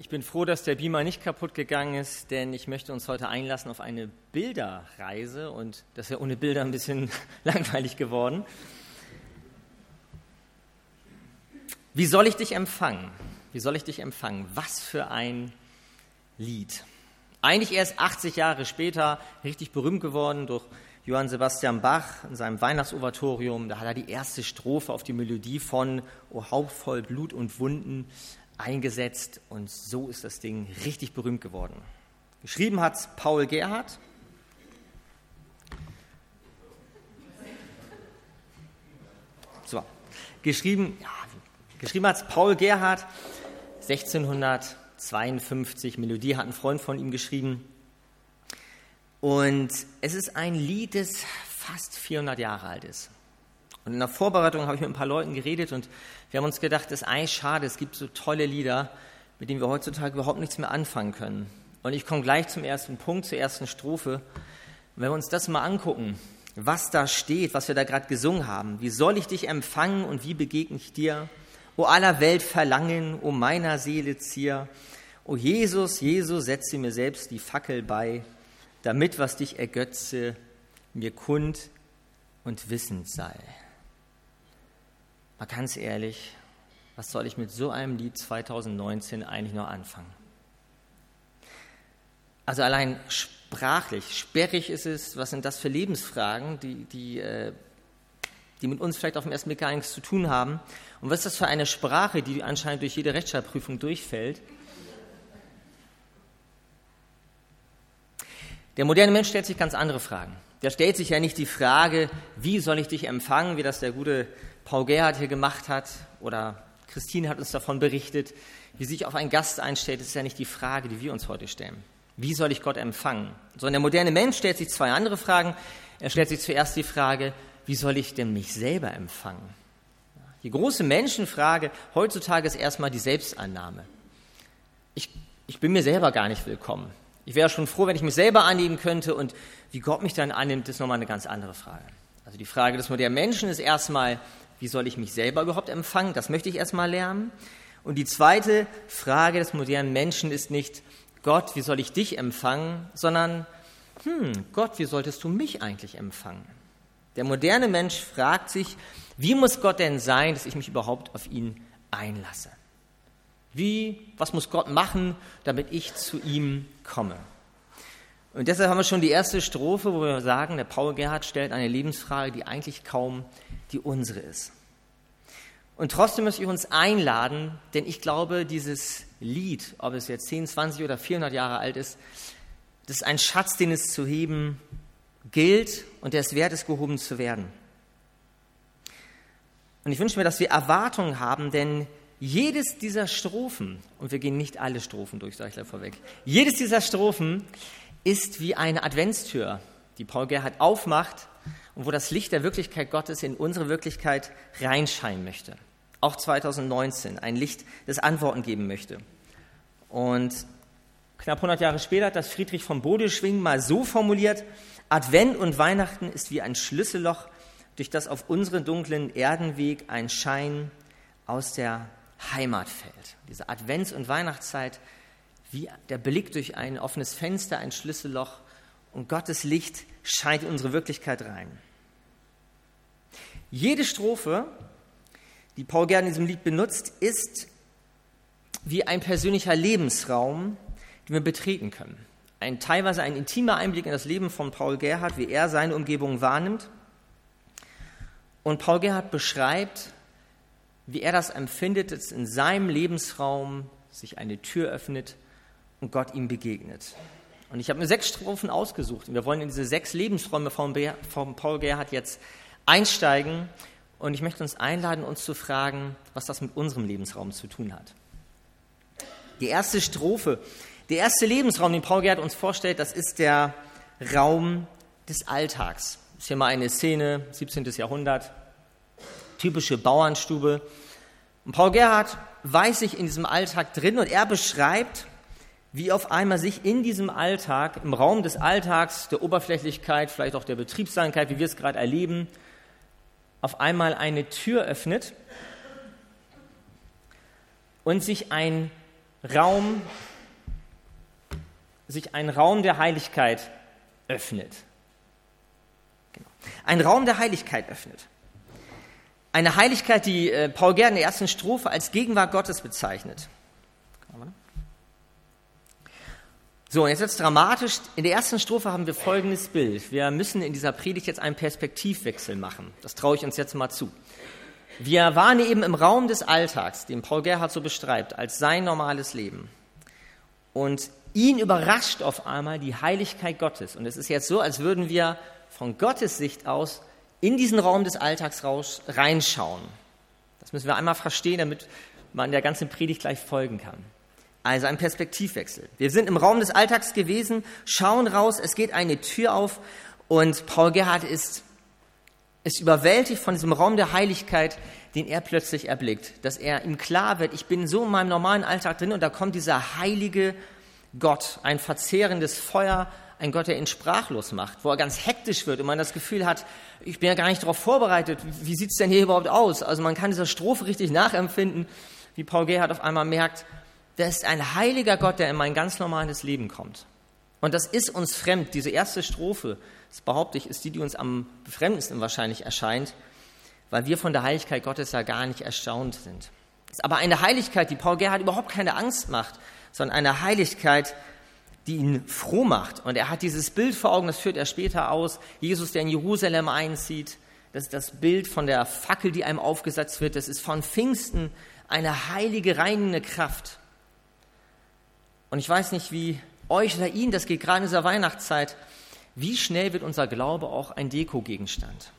Ich bin froh, dass der Beamer nicht kaputt gegangen ist, denn ich möchte uns heute einlassen auf eine Bilderreise und das ja ohne Bilder ein bisschen langweilig geworden. Wie soll ich dich empfangen? Wie soll ich dich empfangen? Was für ein Lied. Eigentlich erst 80 Jahre später richtig berühmt geworden durch Johann Sebastian Bach in seinem Weihnachtsovatorium. Da hat er die erste Strophe auf die Melodie von O Haupt voll Blut und Wunden eingesetzt und so ist das Ding richtig berühmt geworden. Geschrieben hat Paul Gerhardt. So, geschrieben, ja, geschrieben hat Paul Gerhardt 1652. Melodie hat ein Freund von ihm geschrieben. Und es ist ein Lied, das fast 400 Jahre alt ist. Und in der Vorbereitung habe ich mit ein paar Leuten geredet und wir haben uns gedacht, das ist eigentlich schade, es gibt so tolle Lieder, mit denen wir heutzutage überhaupt nichts mehr anfangen können. Und ich komme gleich zum ersten Punkt, zur ersten Strophe. Wenn wir uns das mal angucken, was da steht, was wir da gerade gesungen haben, wie soll ich dich empfangen und wie begegne ich dir? O aller Welt Verlangen, o meiner Seele Zier, o Jesus, Jesus, setze mir selbst die Fackel bei, damit, was dich ergötze, mir kund und wissend sei. Mal ganz ehrlich, was soll ich mit so einem Lied 2019 eigentlich noch anfangen? Also allein sprachlich, sperrig ist es, was sind das für Lebensfragen, die, die, äh, die mit uns vielleicht auf dem ersten Blick gar nichts zu tun haben. Und was ist das für eine Sprache, die anscheinend durch jede Rechtschreibprüfung durchfällt? Der moderne Mensch stellt sich ganz andere Fragen. Der stellt sich ja nicht die Frage, wie soll ich dich empfangen, wie das der gute Paul Gerhardt hier gemacht hat oder Christine hat uns davon berichtet, wie sich auf einen Gast einstellt, ist ja nicht die Frage, die wir uns heute stellen. Wie soll ich Gott empfangen? Sondern der moderne Mensch stellt sich zwei andere Fragen. Er stellt sich zuerst die Frage, wie soll ich denn mich selber empfangen? Die große Menschenfrage heutzutage ist erstmal die Selbstannahme. Ich, ich bin mir selber gar nicht willkommen. Ich wäre schon froh, wenn ich mich selber annehmen könnte und wie Gott mich dann annimmt, ist nochmal eine ganz andere Frage. Also die Frage des modernen Menschen ist erstmal, wie soll ich mich selber überhaupt empfangen? Das möchte ich erstmal lernen. Und die zweite Frage des modernen Menschen ist nicht, Gott, wie soll ich dich empfangen, sondern, hm, Gott, wie solltest du mich eigentlich empfangen? Der moderne Mensch fragt sich, wie muss Gott denn sein, dass ich mich überhaupt auf ihn einlasse? Wie, was muss Gott machen, damit ich zu ihm komme? Und deshalb haben wir schon die erste Strophe, wo wir sagen, der Paul Gerhard stellt eine Lebensfrage, die eigentlich kaum die unsere ist. Und trotzdem möchte ich uns einladen, denn ich glaube, dieses Lied, ob es jetzt 10, 20 oder 400 Jahre alt ist, das ist ein Schatz, den es zu heben gilt und der es wert ist, gehoben zu werden. Und ich wünsche mir, dass wir Erwartungen haben, denn jedes dieser Strophen, und wir gehen nicht alle Strophen durch, sage ich gleich vorweg, jedes dieser Strophen ist wie eine Adventstür, die Paul Gerhard aufmacht und wo das Licht der Wirklichkeit Gottes in unsere Wirklichkeit reinscheinen möchte. Auch 2019 ein Licht, das Antworten geben möchte. Und knapp 100 Jahre später hat das Friedrich von Bodeschwing mal so formuliert, Advent und Weihnachten ist wie ein Schlüsselloch, durch das auf unseren dunklen Erdenweg ein Schein aus der Heimat fällt. Diese Advents- und Weihnachtszeit wie der Blick durch ein offenes Fenster, ein Schlüsselloch und Gottes Licht scheint in unsere Wirklichkeit rein. Jede Strophe, die Paul gerne in diesem Lied benutzt, ist wie ein persönlicher Lebensraum, den wir betreten können. Ein teilweise ein intimer Einblick in das Leben von Paul Gerhard, wie er seine Umgebung wahrnimmt. Und Paul Gerhard beschreibt, wie er das empfindet, dass in seinem Lebensraum sich eine Tür öffnet und Gott ihm begegnet. Und ich habe mir sechs Strophen ausgesucht und wir wollen in diese sechs Lebensräume von, von Paul Gerhardt jetzt einsteigen und ich möchte uns einladen, uns zu fragen, was das mit unserem Lebensraum zu tun hat. Die erste Strophe, der erste Lebensraum, den Paul Gerhardt uns vorstellt, das ist der Raum des Alltags. Das ist hier mal eine Szene, 17. Jahrhundert, typische Bauernstube. Und Paul Gerhardt weiß sich in diesem Alltag drin und er beschreibt, wie auf einmal sich in diesem Alltag, im Raum des Alltags, der Oberflächlichkeit, vielleicht auch der Betriebssamkeit, wie wir es gerade erleben, auf einmal eine Tür öffnet und sich ein Raum, sich ein Raum der Heiligkeit öffnet. Genau. Ein Raum der Heiligkeit öffnet. Eine Heiligkeit, die äh, Paul Gerd in der ersten Strophe als Gegenwart Gottes bezeichnet. So, und jetzt wird es dramatisch. In der ersten Strophe haben wir folgendes Bild. Wir müssen in dieser Predigt jetzt einen Perspektivwechsel machen. Das traue ich uns jetzt mal zu. Wir waren eben im Raum des Alltags, den Paul Gerhard so beschreibt, als sein normales Leben. Und ihn überrascht auf einmal die Heiligkeit Gottes. Und es ist jetzt so, als würden wir von Gottes Sicht aus in diesen Raum des Alltags raus, reinschauen. Das müssen wir einmal verstehen, damit man der ganzen Predigt gleich folgen kann. Also ein Perspektivwechsel. Wir sind im Raum des Alltags gewesen, schauen raus, es geht eine Tür auf und Paul Gerhard ist, ist überwältigt von diesem Raum der Heiligkeit, den er plötzlich erblickt. Dass er ihm klar wird, ich bin so in meinem normalen Alltag drin und da kommt dieser heilige Gott, ein verzehrendes Feuer, ein Gott, der ihn sprachlos macht, wo er ganz hektisch wird und man das Gefühl hat, ich bin ja gar nicht darauf vorbereitet, wie sieht es denn hier überhaupt aus? Also man kann dieser Strophe richtig nachempfinden, wie Paul Gerhard auf einmal merkt, da ist ein heiliger Gott, der in mein ganz normales Leben kommt. Und das ist uns fremd. Diese erste Strophe, das behaupte ich, ist die, die uns am befremdendsten wahrscheinlich erscheint, weil wir von der Heiligkeit Gottes ja gar nicht erstaunt sind. Es ist aber eine Heiligkeit, die Paul Gerhard überhaupt keine Angst macht, sondern eine Heiligkeit, die ihn froh macht. Und er hat dieses Bild vor Augen, das führt er später aus. Jesus, der in Jerusalem einzieht. Das ist das Bild von der Fackel, die einem aufgesetzt wird. Das ist von Pfingsten eine heilige, reinende Kraft. Und ich weiß nicht, wie euch oder Ihnen das geht, gerade in dieser Weihnachtszeit. Wie schnell wird unser Glaube auch ein Dekogegenstand?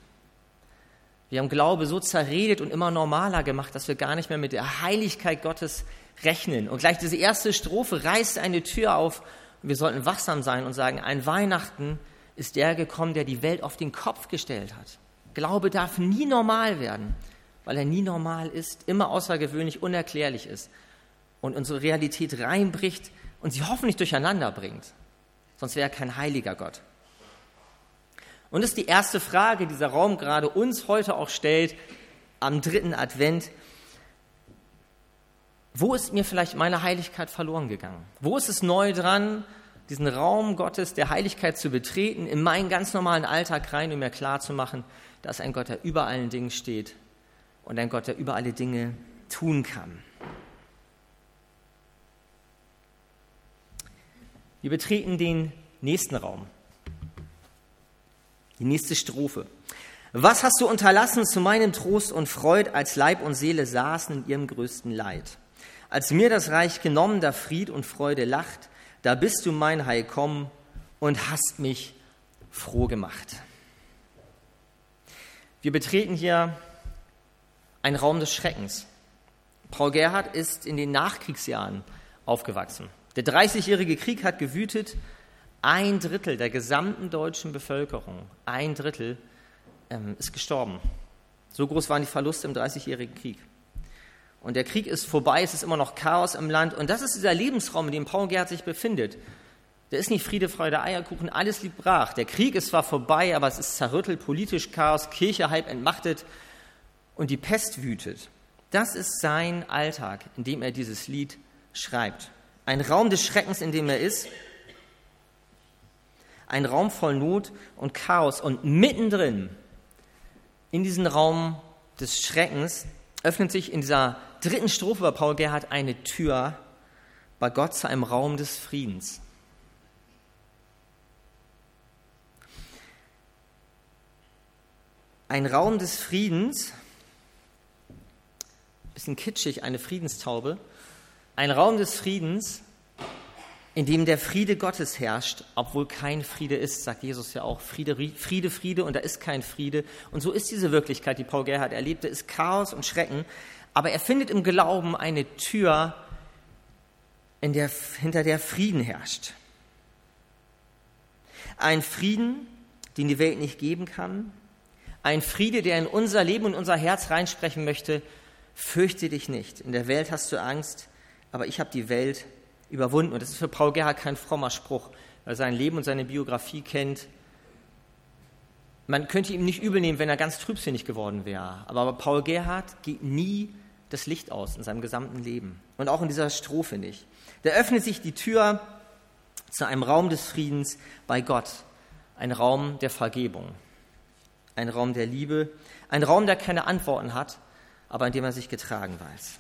Wir haben Glaube so zerredet und immer normaler gemacht, dass wir gar nicht mehr mit der Heiligkeit Gottes rechnen. Und gleich diese erste Strophe reißt eine Tür auf wir sollten wachsam sein und sagen, ein Weihnachten ist der gekommen, der die Welt auf den Kopf gestellt hat. Glaube darf nie normal werden, weil er nie normal ist, immer außergewöhnlich, unerklärlich ist und unsere Realität reinbricht und sie hoffentlich durcheinander bringt. Sonst wäre er kein heiliger Gott. Und das ist die erste Frage, die dieser Raum gerade uns heute auch stellt, am dritten Advent. Wo ist mir vielleicht meine Heiligkeit verloren gegangen? Wo ist es neu dran, diesen Raum Gottes der Heiligkeit zu betreten, in meinen ganz normalen Alltag rein, um mir klarzumachen, dass ein Gott, der über allen Dingen steht und ein Gott, der über alle Dinge tun kann. Wir betreten den nächsten Raum, die nächste Strophe. Was hast du unterlassen zu meinem Trost und Freud, als Leib und Seele saßen in ihrem größten Leid? Als mir das Reich genommen, da Fried und Freude lacht, da bist du mein Heil kommen und hast mich froh gemacht. Wir betreten hier einen Raum des Schreckens. Paul Gerhard ist in den Nachkriegsjahren aufgewachsen. Der Dreißigjährige Krieg hat gewütet. Ein Drittel der gesamten deutschen Bevölkerung, ein Drittel, ähm, ist gestorben. So groß waren die Verluste im Dreißigjährigen Krieg. Und der Krieg ist vorbei, es ist immer noch Chaos im Land. Und das ist dieser Lebensraum, in dem Paul Gerd sich befindet. Der ist nicht Friede, Freude, Eierkuchen, alles liegt brach. Der Krieg ist zwar vorbei, aber es ist zerrüttelt, politisch Chaos, Kirche halb entmachtet und die Pest wütet. Das ist sein Alltag, in dem er dieses Lied schreibt. Ein Raum des Schreckens, in dem er ist. Ein Raum voll Not und Chaos. Und mittendrin, in diesem Raum des Schreckens, öffnet sich in dieser dritten Strophe bei Paul Gerhard eine Tür bei Gott zu einem Raum des Friedens. Ein Raum des Friedens, bisschen kitschig, eine Friedenstaube, ein Raum des Friedens, in dem der Friede Gottes herrscht, obwohl kein Friede ist, sagt Jesus ja auch, Friede, Friede, Friede und da ist kein Friede. Und so ist diese Wirklichkeit, die Paul Gerhard erlebte, ist Chaos und Schrecken, aber er findet im Glauben eine Tür, in der, hinter der Frieden herrscht. Ein Frieden, den die Welt nicht geben kann. Ein Friede, der in unser Leben und unser Herz reinsprechen möchte. Fürchte dich nicht. In der Welt hast du Angst, aber ich habe die Welt überwunden. Und das ist für Paul Gerhard kein frommer Spruch, weil er sein Leben und seine Biografie kennt. Man könnte ihm nicht übel nehmen, wenn er ganz trübsinnig geworden wäre. Aber Paul Gerhard geht nie das Licht aus in seinem gesamten Leben und auch in dieser Strophe nicht. Da öffnet sich die Tür zu einem Raum des Friedens bei Gott, ein Raum der Vergebung, ein Raum der Liebe, ein Raum, der keine Antworten hat, aber in dem er sich getragen weiß.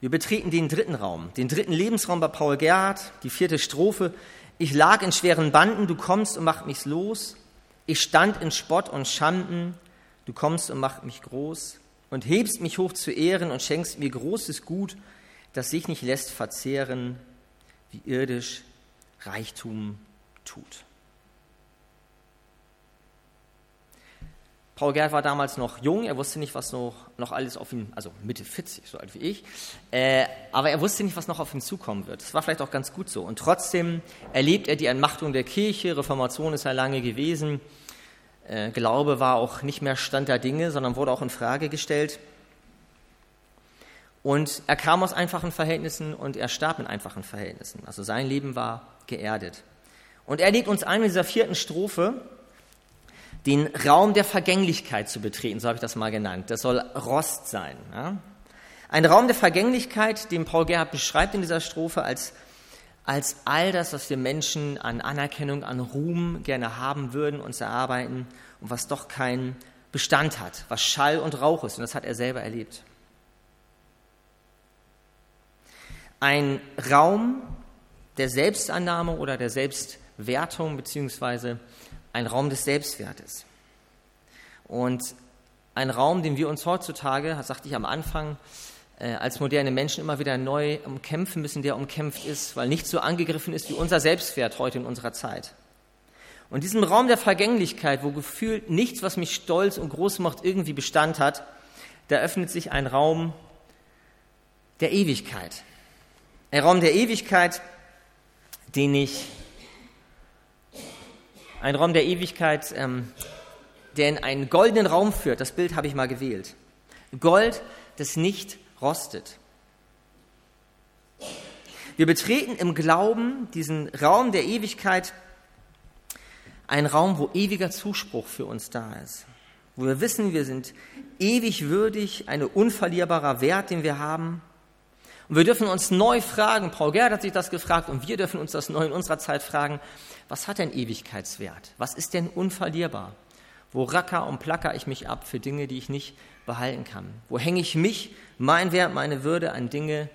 Wir betreten den dritten Raum, den dritten Lebensraum bei Paul Gerhardt, die vierte Strophe. Ich lag in schweren Banden, du kommst und machst mich los. Ich stand in Spott und Schanden, du kommst und machst mich groß und hebst mich hoch zu Ehren und schenkst mir großes Gut, das sich nicht lässt verzehren, wie irdisch Reichtum tut. Paul Gerd war damals noch jung, er wusste nicht, was noch, noch alles auf ihn, also Mitte 40, so alt wie ich, äh, aber er wusste nicht, was noch auf ihn zukommen wird. Das war vielleicht auch ganz gut so. Und trotzdem erlebt er die Entmachtung der Kirche, Reformation ist ja lange gewesen, äh, Glaube war auch nicht mehr Stand der Dinge, sondern wurde auch in Frage gestellt. Und er kam aus einfachen Verhältnissen und er starb in einfachen Verhältnissen. Also sein Leben war geerdet. Und er legt uns ein in dieser vierten Strophe, den Raum der Vergänglichkeit zu betreten, so habe ich das mal genannt. Das soll Rost sein. Ja? Ein Raum der Vergänglichkeit, den Paul Gerhard beschreibt in dieser Strophe als, als all das, was wir Menschen an Anerkennung, an Ruhm gerne haben würden, uns erarbeiten und was doch keinen Bestand hat, was Schall und Rauch ist. Und das hat er selber erlebt. Ein Raum der Selbstannahme oder der Selbstwertung beziehungsweise ein Raum des Selbstwertes. Und ein Raum, den wir uns heutzutage, das sagte ich am Anfang, äh, als moderne Menschen immer wieder neu umkämpfen müssen, der umkämpft ist, weil nicht so angegriffen ist wie unser Selbstwert heute in unserer Zeit. Und diesem Raum der Vergänglichkeit, wo gefühlt nichts, was mich stolz und groß macht, irgendwie Bestand hat, da öffnet sich ein Raum der Ewigkeit. Ein Raum der Ewigkeit, den ich ein Raum der Ewigkeit, ähm, der in einen goldenen Raum führt. Das Bild habe ich mal gewählt. Gold, das nicht rostet. Wir betreten im Glauben diesen Raum der Ewigkeit, einen Raum, wo ewiger Zuspruch für uns da ist, wo wir wissen, wir sind ewig würdig, ein unverlierbarer Wert, den wir haben. Und wir dürfen uns neu fragen, Paul Gerd hat sich das gefragt und wir dürfen uns das neu in unserer Zeit fragen, was hat denn Ewigkeitswert? Was ist denn unverlierbar? Wo racker und placker ich mich ab für Dinge, die ich nicht behalten kann? Wo hänge ich mich, mein Wert, meine Würde an Dinge,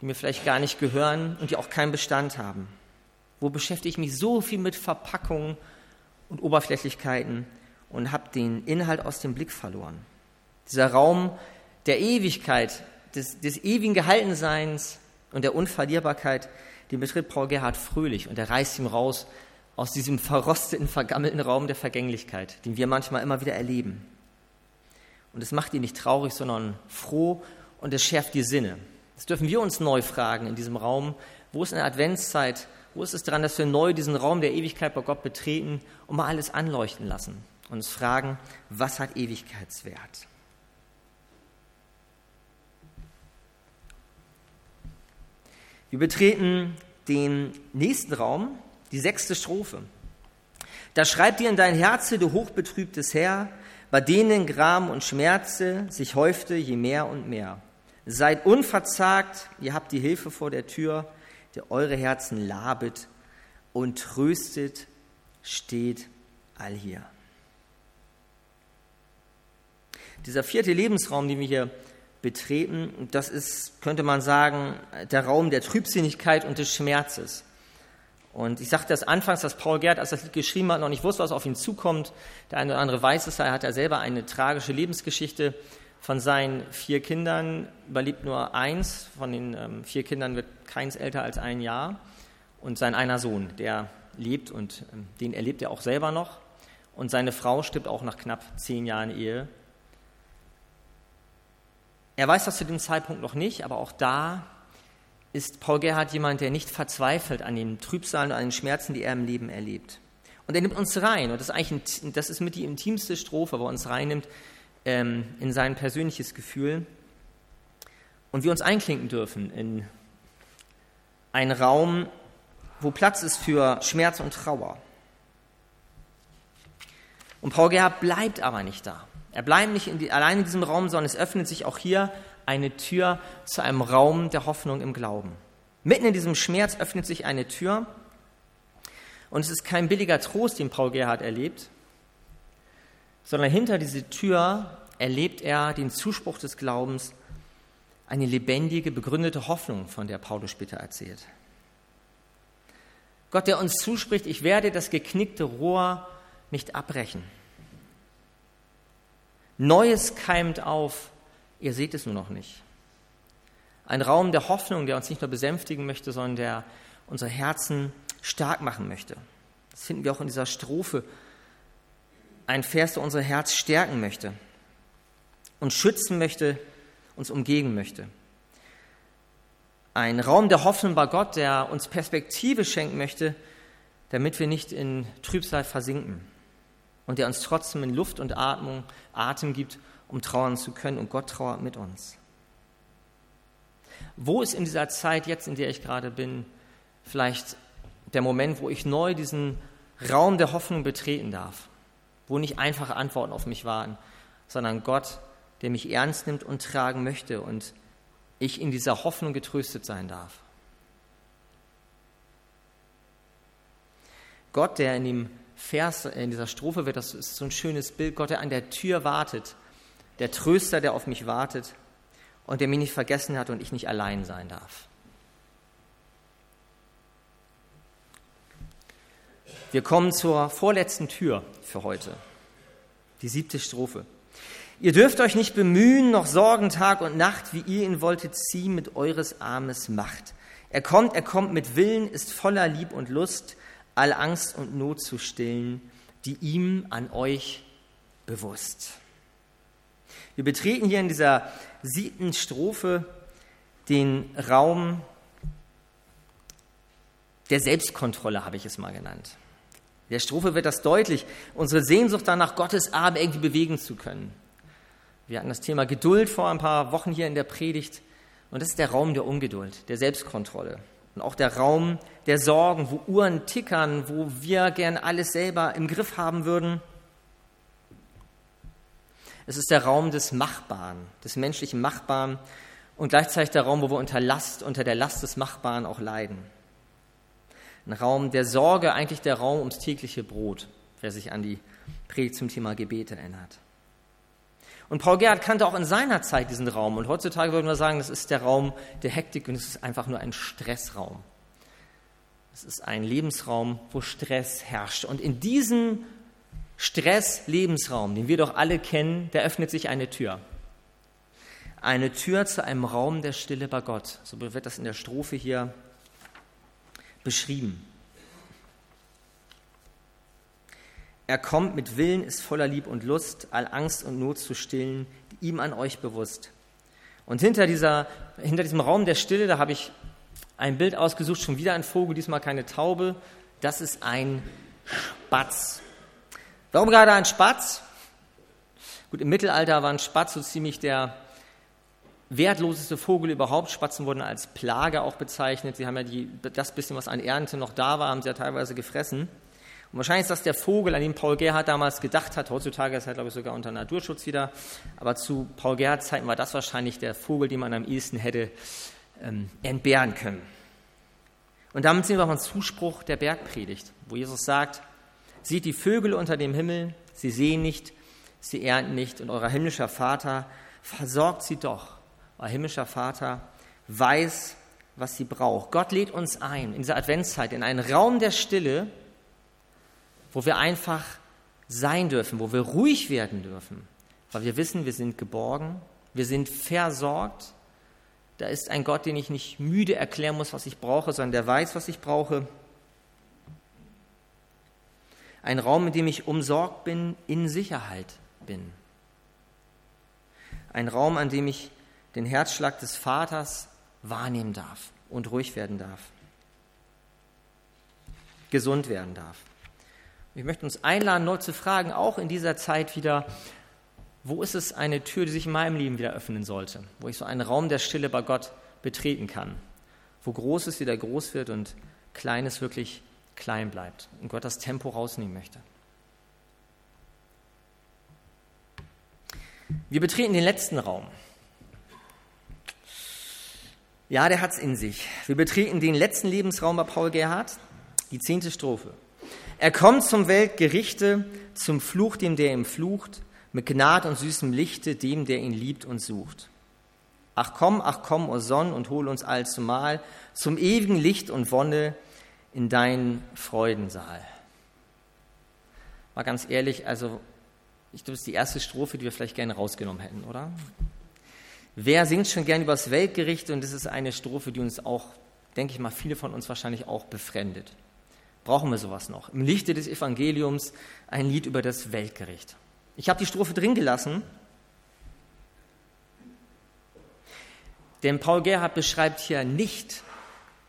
die mir vielleicht gar nicht gehören und die auch keinen Bestand haben? Wo beschäftige ich mich so viel mit Verpackungen und Oberflächlichkeiten und habe den Inhalt aus dem Blick verloren? Dieser Raum der Ewigkeit, des, des ewigen Gehaltenseins und der Unverlierbarkeit, den betritt Paul Gerhard fröhlich und er reißt ihm raus aus diesem verrosteten, vergammelten Raum der Vergänglichkeit, den wir manchmal immer wieder erleben. Und es macht ihn nicht traurig, sondern froh und es schärft die Sinne. Das dürfen wir uns neu fragen in diesem Raum. Wo ist in der Adventszeit, wo ist es dran, dass wir neu diesen Raum der Ewigkeit bei Gott betreten und mal alles anleuchten lassen und uns fragen, was hat Ewigkeitswert? Wir betreten den nächsten Raum, die sechste Strophe. Da schreibt dir in dein Herze, du hochbetrübtes Herr, bei denen Gram und Schmerze sich häufte je mehr und mehr. Seid unverzagt, ihr habt die Hilfe vor der Tür, der eure Herzen labet und tröstet, steht allhier. Dieser vierte Lebensraum, den wir hier betreten, das ist, könnte man sagen, der Raum der Trübsinnigkeit und des Schmerzes. Und ich sagte das anfangs, dass Paul Gerd, als das Lied geschrieben hat, noch nicht wusste, was auf ihn zukommt. Der eine oder andere weiß es, er hat ja selber eine tragische Lebensgeschichte. Von seinen vier Kindern überlebt nur eins. Von den ähm, vier Kindern wird keins älter als ein Jahr. Und sein einer Sohn, der lebt und ähm, den erlebt er auch selber noch. Und seine Frau stirbt auch nach knapp zehn Jahren Ehe. Er weiß das zu dem Zeitpunkt noch nicht, aber auch da ist Paul Gerhard jemand, der nicht verzweifelt an den Trübsalen und an den Schmerzen, die er im Leben erlebt. Und er nimmt uns rein, und das ist eigentlich ein, das ist mit die intimste Strophe, wo er uns reinnimmt ähm, in sein persönliches Gefühl. Und wir uns einklinken dürfen in einen Raum, wo Platz ist für Schmerz und Trauer. Und Paul Gerhard bleibt aber nicht da. Er bleibt nicht in die, allein in diesem Raum, sondern es öffnet sich auch hier eine Tür zu einem Raum der Hoffnung im Glauben. Mitten in diesem Schmerz öffnet sich eine Tür und es ist kein billiger Trost, den Paul Gerhard erlebt, sondern hinter diese Tür erlebt er den Zuspruch des Glaubens, eine lebendige, begründete Hoffnung, von der Paulus später erzählt. Gott, der uns zuspricht, ich werde das geknickte Rohr nicht abbrechen. Neues keimt auf, ihr seht es nur noch nicht. Ein Raum der Hoffnung, der uns nicht nur besänftigen möchte, sondern der unsere Herzen stark machen möchte. Das finden wir auch in dieser Strophe. Ein Vers, der unser Herz stärken möchte, uns schützen möchte, uns umgeben möchte. Ein Raum der Hoffnung bei Gott, der uns Perspektive schenken möchte, damit wir nicht in Trübsal versinken und der uns trotzdem in Luft und Atmung, Atem gibt, um trauern zu können und Gott trauert mit uns. Wo ist in dieser Zeit jetzt, in der ich gerade bin, vielleicht der Moment, wo ich neu diesen Raum der Hoffnung betreten darf, wo nicht einfache Antworten auf mich warten, sondern Gott, der mich ernst nimmt und tragen möchte und ich in dieser Hoffnung getröstet sein darf. Gott, der in dem Vers, in dieser Strophe wird, das so ein schönes Bild, Gott, der an der Tür wartet, der Tröster, der auf mich wartet und der mich nicht vergessen hat und ich nicht allein sein darf. Wir kommen zur vorletzten Tür für heute, die siebte Strophe. Ihr dürft euch nicht bemühen, noch sorgen Tag und Nacht, wie ihr ihn wolltet ziehen mit eures Armes Macht. Er kommt, er kommt mit Willen, ist voller Lieb und Lust, all Angst und Not zu stillen, die ihm an euch bewusst. Wir betreten hier in dieser siebten Strophe den Raum der Selbstkontrolle, habe ich es mal genannt. In der Strophe wird das deutlich, unsere Sehnsucht danach, Gottes Arme irgendwie bewegen zu können. Wir hatten das Thema Geduld vor ein paar Wochen hier in der Predigt und das ist der Raum der Ungeduld, der Selbstkontrolle und auch der Raum der Sorgen, wo Uhren tickern, wo wir gern alles selber im Griff haben würden. Es ist der Raum des Machbaren, des menschlichen Machbaren und gleichzeitig der Raum, wo wir unter Last, unter der Last des Machbaren auch leiden. Ein Raum der Sorge, eigentlich der Raum ums tägliche Brot, wer sich an die Predigt zum Thema Gebet erinnert. Und Paul Gerhard kannte auch in seiner Zeit diesen Raum. Und heutzutage würden wir sagen, das ist der Raum der Hektik und es ist einfach nur ein Stressraum. Es ist ein Lebensraum, wo Stress herrscht. Und in diesem Stress-Lebensraum, den wir doch alle kennen, da öffnet sich eine Tür. Eine Tür zu einem Raum der Stille bei Gott. So wird das in der Strophe hier beschrieben. Er kommt mit Willen, ist voller Lieb und Lust, all Angst und Not zu stillen, ihm an euch bewusst. Und hinter, dieser, hinter diesem Raum der Stille, da habe ich ein Bild ausgesucht, schon wieder ein Vogel, diesmal keine Taube. Das ist ein Spatz. Warum gerade ein Spatz? Gut, im Mittelalter war ein Spatz so ziemlich der wertloseste Vogel überhaupt. Spatzen wurden als Plage auch bezeichnet. Sie haben ja die, das bisschen, was an Ernte noch da war, haben sie ja teilweise gefressen. Und wahrscheinlich ist das der Vogel, an den Paul Gerhardt damals gedacht hat. Heutzutage ist er, glaube ich, sogar unter Naturschutz wieder. Aber zu Paul Gerhardts Zeiten war das wahrscheinlich der Vogel, den man am ehesten hätte ähm, entbehren können. Und damit sind wir auch ein Zuspruch der Bergpredigt, wo Jesus sagt, sieht die Vögel unter dem Himmel, sie sehen nicht, sie ernten nicht und euer himmlischer Vater versorgt sie doch. Euer himmlischer Vater weiß, was sie braucht. Gott lädt uns ein in dieser Adventszeit in einen Raum der Stille, wo wir einfach sein dürfen, wo wir ruhig werden dürfen, weil wir wissen, wir sind geborgen, wir sind versorgt. Da ist ein Gott, den ich nicht müde erklären muss, was ich brauche, sondern der weiß, was ich brauche. Ein Raum, in dem ich umsorgt bin, in Sicherheit bin. Ein Raum, an dem ich den Herzschlag des Vaters wahrnehmen darf und ruhig werden darf. Gesund werden darf. Ich möchte uns einladen, neu zu fragen, auch in dieser Zeit wieder, wo ist es eine Tür, die sich in meinem Leben wieder öffnen sollte, wo ich so einen Raum der Stille bei Gott betreten kann, wo Großes wieder groß wird und Kleines wirklich klein bleibt und Gott das Tempo rausnehmen möchte. Wir betreten den letzten Raum. Ja, der hat's in sich. Wir betreten den letzten Lebensraum bei Paul Gerhard, die zehnte Strophe. Er kommt zum Weltgerichte, zum Fluch, dem der ihm flucht, mit Gnad und süßem Lichte, dem, der ihn liebt und sucht. Ach komm, ach komm, o Sonn, und hol uns allzumal zum ewigen Licht und Wonne in deinen Freudensaal. Mal ganz ehrlich, also ich glaube, das ist die erste Strophe, die wir vielleicht gerne rausgenommen hätten, oder? Wer singt schon gern über das Weltgericht? Und das ist eine Strophe, die uns auch, denke ich mal, viele von uns wahrscheinlich auch befremdet. Brauchen wir sowas noch? Im Lichte des Evangeliums ein Lied über das Weltgericht. Ich habe die Strophe drin gelassen, denn Paul Gerhard beschreibt hier nicht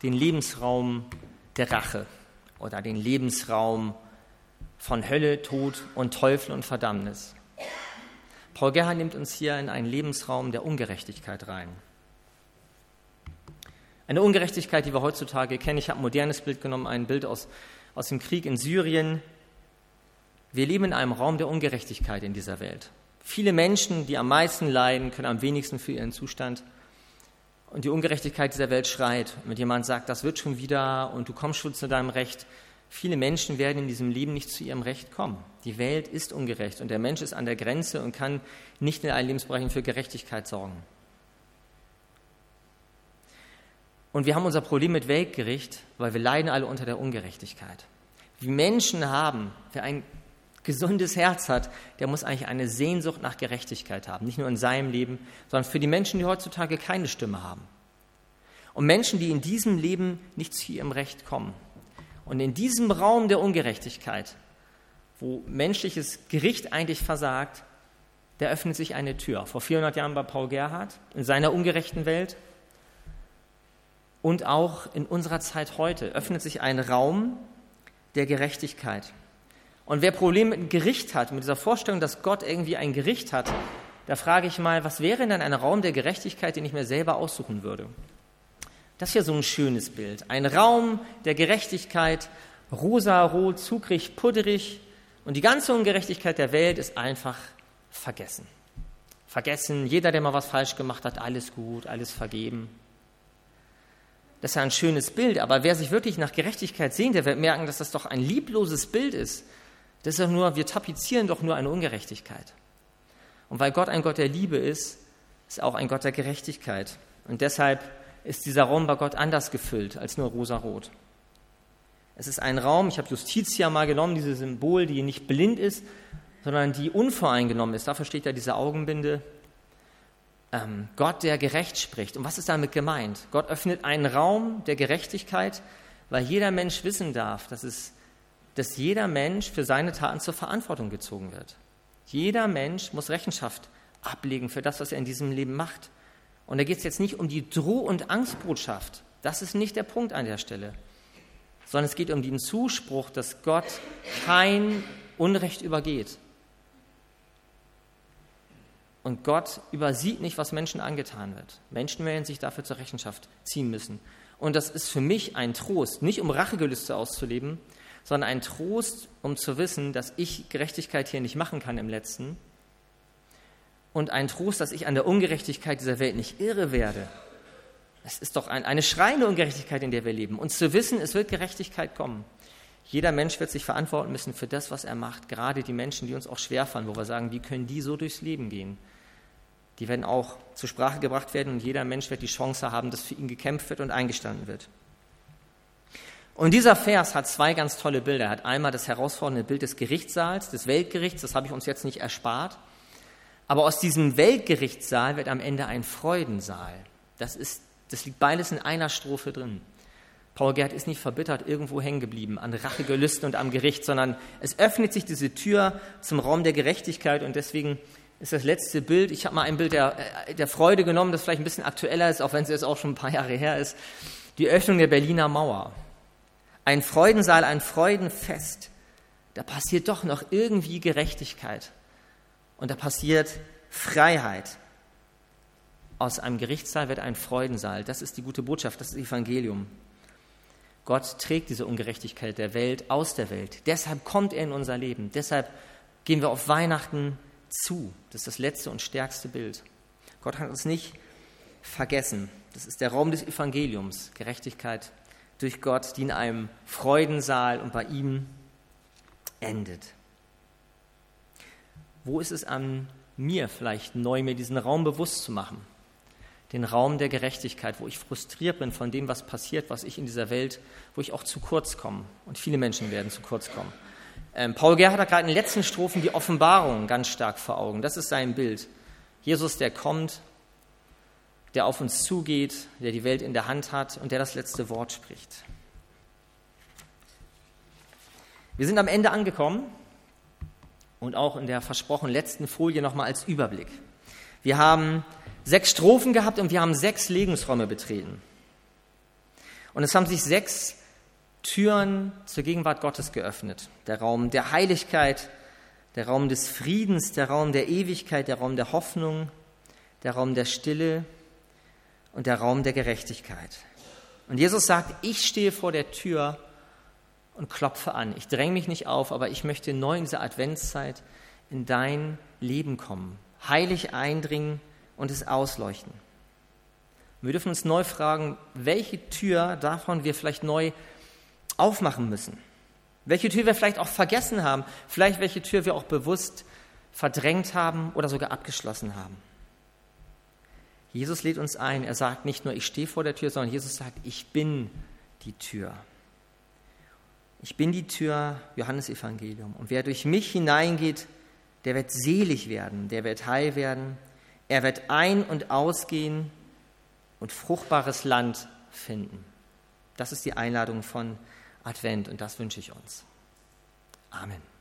den Lebensraum der Rache oder den Lebensraum von Hölle, Tod und Teufel und Verdammnis. Paul Gerhard nimmt uns hier in einen Lebensraum der Ungerechtigkeit rein. Eine Ungerechtigkeit, die wir heutzutage kennen. Ich habe ein modernes Bild genommen, ein Bild aus, aus dem Krieg in Syrien. Wir leben in einem Raum der Ungerechtigkeit in dieser Welt. Viele Menschen, die am meisten leiden, können am wenigsten für ihren Zustand. Und die Ungerechtigkeit dieser Welt schreit. Wenn jemand sagt, das wird schon wieder und du kommst schon zu deinem Recht, Viele Menschen werden in diesem Leben nicht zu ihrem Recht kommen. Die Welt ist ungerecht und der Mensch ist an der Grenze und kann nicht in allen Lebensbereichen für Gerechtigkeit sorgen. Und wir haben unser Problem mit Weltgericht, weil wir leiden alle unter der Ungerechtigkeit. Wie Menschen haben, wer ein gesundes Herz hat, der muss eigentlich eine Sehnsucht nach Gerechtigkeit haben. Nicht nur in seinem Leben, sondern für die Menschen, die heutzutage keine Stimme haben. Und Menschen, die in diesem Leben nicht zu ihrem Recht kommen. Und in diesem Raum der Ungerechtigkeit, wo menschliches Gericht eigentlich versagt, da öffnet sich eine Tür. Vor 400 Jahren bei Paul Gerhard in seiner ungerechten Welt und auch in unserer Zeit heute öffnet sich ein Raum der Gerechtigkeit. Und wer Probleme mit Gericht hat, mit dieser Vorstellung, dass Gott irgendwie ein Gericht hat, da frage ich mal, was wäre denn ein Raum der Gerechtigkeit, den ich mir selber aussuchen würde? Das ist ja so ein schönes Bild. Ein Raum der Gerechtigkeit, rosa, rot, zuckrig, pudderig. Und die ganze Ungerechtigkeit der Welt ist einfach vergessen. Vergessen, jeder, der mal was falsch gemacht hat, alles gut, alles vergeben. Das ist ja ein schönes Bild, aber wer sich wirklich nach Gerechtigkeit sehnt, der wird merken, dass das doch ein liebloses Bild ist. Das ist doch nur, wir tapezieren doch nur eine Ungerechtigkeit. Und weil Gott ein Gott der Liebe ist, ist auch ein Gott der Gerechtigkeit. Und deshalb ist dieser Raum bei Gott anders gefüllt als nur rosarot. Es ist ein Raum, ich habe Justitia mal genommen, dieses Symbol, die nicht blind ist, sondern die unvoreingenommen ist. Dafür steht ja diese Augenbinde. Ähm, Gott, der gerecht spricht. Und was ist damit gemeint? Gott öffnet einen Raum der Gerechtigkeit, weil jeder Mensch wissen darf, dass, es, dass jeder Mensch für seine Taten zur Verantwortung gezogen wird. Jeder Mensch muss Rechenschaft ablegen für das, was er in diesem Leben macht. Und da geht es jetzt nicht um die Droh- und Angstbotschaft. Das ist nicht der Punkt an der Stelle. Sondern es geht um den Zuspruch, dass Gott kein Unrecht übergeht. Und Gott übersieht nicht, was Menschen angetan wird. Menschen werden sich dafür zur Rechenschaft ziehen müssen. Und das ist für mich ein Trost, nicht um Rachegelüste auszuleben, sondern ein Trost, um zu wissen, dass ich Gerechtigkeit hier nicht machen kann im letzten, und ein Trost, dass ich an der Ungerechtigkeit dieser Welt nicht irre werde. Es ist doch ein, eine schreiende Ungerechtigkeit, in der wir leben. Und zu wissen, es wird Gerechtigkeit kommen. Jeder Mensch wird sich verantworten müssen für das, was er macht. Gerade die Menschen, die uns auch schwerfallen, wo wir sagen, wie können die so durchs Leben gehen? Die werden auch zur Sprache gebracht werden und jeder Mensch wird die Chance haben, dass für ihn gekämpft wird und eingestanden wird. Und dieser Vers hat zwei ganz tolle Bilder. Er hat einmal das herausfordernde Bild des Gerichtssaals, des Weltgerichts, das habe ich uns jetzt nicht erspart. Aber aus diesem Weltgerichtssaal wird am Ende ein Freudensaal. Das, ist, das liegt beides in einer Strophe drin. Paul Gerd ist nicht verbittert irgendwo hängen geblieben an Rachegelüsten und am Gericht, sondern es öffnet sich diese Tür zum Raum der Gerechtigkeit und deswegen ist das letzte Bild, ich habe mal ein Bild der, äh, der Freude genommen, das vielleicht ein bisschen aktueller ist, auch wenn es jetzt auch schon ein paar Jahre her ist, die Öffnung der Berliner Mauer. Ein Freudensaal, ein Freudenfest. Da passiert doch noch irgendwie Gerechtigkeit und da passiert Freiheit. Aus einem Gerichtssaal wird ein Freudensaal. Das ist die gute Botschaft, das ist das Evangelium. Gott trägt diese Ungerechtigkeit der Welt aus der Welt. Deshalb kommt er in unser Leben. Deshalb gehen wir auf Weihnachten zu. Das ist das letzte und stärkste Bild. Gott hat uns nicht vergessen. Das ist der Raum des Evangeliums, Gerechtigkeit durch Gott, die in einem Freudensaal und bei ihm endet. Wo ist es an mir vielleicht neu, mir diesen Raum bewusst zu machen? Den Raum der Gerechtigkeit, wo ich frustriert bin von dem, was passiert, was ich in dieser Welt, wo ich auch zu kurz komme. Und viele Menschen werden zu kurz kommen. Ähm, Paul Gerhard hat gerade in den letzten Strophen die Offenbarung ganz stark vor Augen. Das ist sein Bild. Jesus, der kommt, der auf uns zugeht, der die Welt in der Hand hat und der das letzte Wort spricht. Wir sind am Ende angekommen und auch in der versprochenen letzten Folie nochmal als Überblick. Wir haben sechs Strophen gehabt und wir haben sechs Lebensräume betreten. Und es haben sich sechs Türen zur Gegenwart Gottes geöffnet. Der Raum der Heiligkeit, der Raum des Friedens, der Raum der Ewigkeit, der Raum der Hoffnung, der Raum der Stille und der Raum der Gerechtigkeit. Und Jesus sagt, ich stehe vor der Tür und klopfe an. Ich dränge mich nicht auf, aber ich möchte neu in dieser Adventszeit in dein Leben kommen, heilig eindringen und es ausleuchten. Wir dürfen uns neu fragen, welche Tür davon wir vielleicht neu aufmachen müssen. Welche Tür wir vielleicht auch vergessen haben, vielleicht welche Tür wir auch bewusst verdrängt haben oder sogar abgeschlossen haben. Jesus lädt uns ein. Er sagt nicht nur, ich stehe vor der Tür, sondern Jesus sagt, ich bin die Tür. Ich bin die Tür, Johannes Evangelium. Und wer durch mich hineingeht, der wird selig werden, der wird heil werden. Er wird ein- und ausgehen und fruchtbares Land finden. Das ist die Einladung von Advent und das wünsche ich uns. Amen.